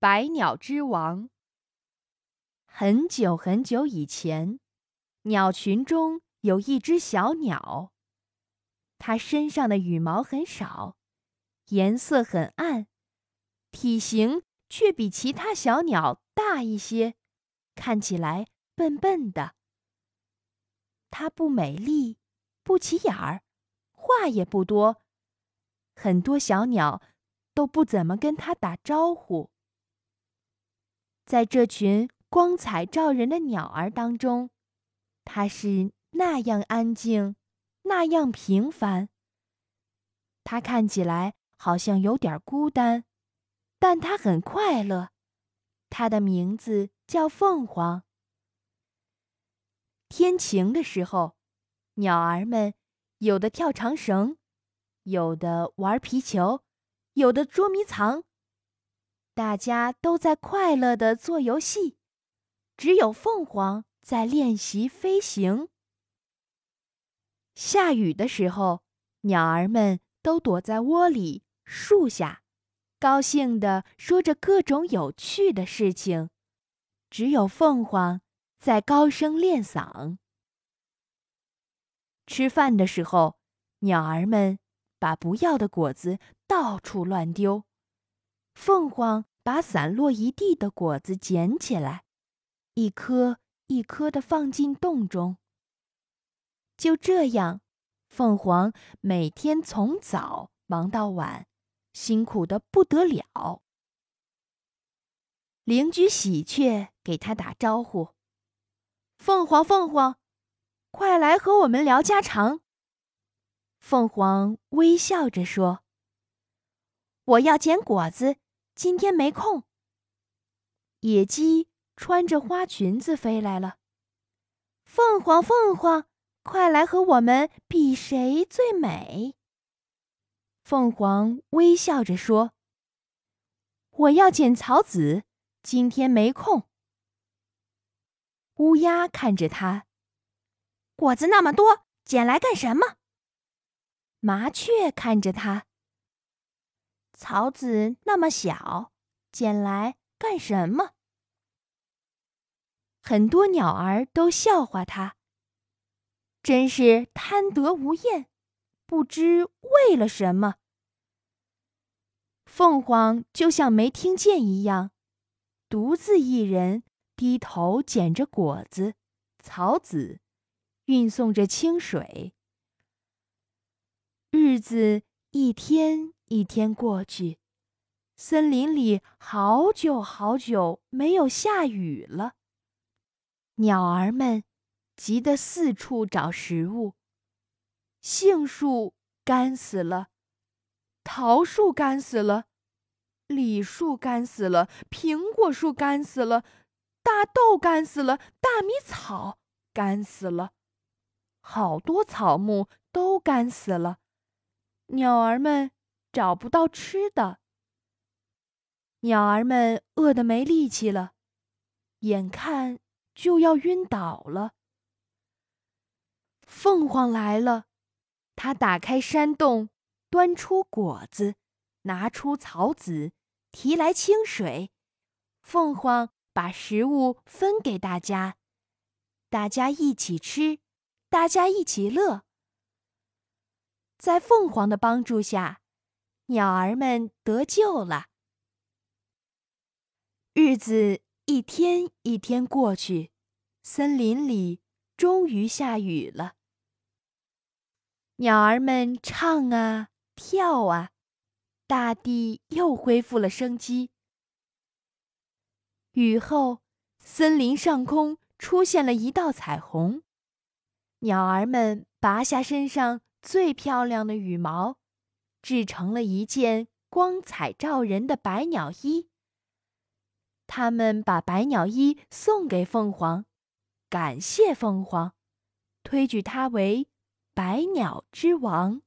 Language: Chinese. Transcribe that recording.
百鸟之王。很久很久以前，鸟群中有一只小鸟，它身上的羽毛很少，颜色很暗，体型却比其他小鸟大一些，看起来笨笨的。它不美丽，不起眼儿，话也不多。很多小鸟都不怎么跟它打招呼。在这群光彩照人的鸟儿当中，它是那样安静，那样平凡。它看起来好像有点孤单，但它很快乐。它的名字叫凤凰。天晴的时候，鸟儿们有的跳长绳。有的玩皮球，有的捉迷藏，大家都在快乐的做游戏，只有凤凰在练习飞行。下雨的时候，鸟儿们都躲在窝里、树下，高兴地说着各种有趣的事情，只有凤凰在高声练嗓。吃饭的时候，鸟儿们。把不要的果子到处乱丢，凤凰把散落一地的果子捡起来，一颗一颗的放进洞中。就这样，凤凰每天从早忙到晚，辛苦的不得了。邻居喜鹊给他打招呼：“凤凰，凤凰，快来和我们聊家常。”凤凰微笑着说：“我要捡果子，今天没空。”野鸡穿着花裙子飞来了。凤凰，凤凰，快来和我们比谁最美。凤凰微笑着说：“我要捡草籽，今天没空。”乌鸦看着它，果子那么多，捡来干什么？麻雀看着它，草籽那么小，捡来干什么？很多鸟儿都笑话它，真是贪得无厌，不知为了什么。凤凰就像没听见一样，独自一人低头捡着果子、草籽，运送着清水。日子一天一天过去，森林里好久好久没有下雨了。鸟儿们急得四处找食物。杏树干死了，桃树干死了，李树干死了，苹果树干死了，大豆干死了，大米草干死了，好多草木都干死了。鸟儿们找不到吃的，鸟儿们饿得没力气了，眼看就要晕倒了。凤凰来了，它打开山洞，端出果子，拿出草籽，提来清水。凤凰把食物分给大家，大家一起吃，大家一起乐。在凤凰的帮助下，鸟儿们得救了。日子一天一天过去，森林里终于下雨了。鸟儿们唱啊跳啊，大地又恢复了生机。雨后，森林上空出现了一道彩虹。鸟儿们拔下身上。最漂亮的羽毛，制成了一件光彩照人的百鸟衣。他们把百鸟衣送给凤凰，感谢凤凰，推举它为百鸟之王。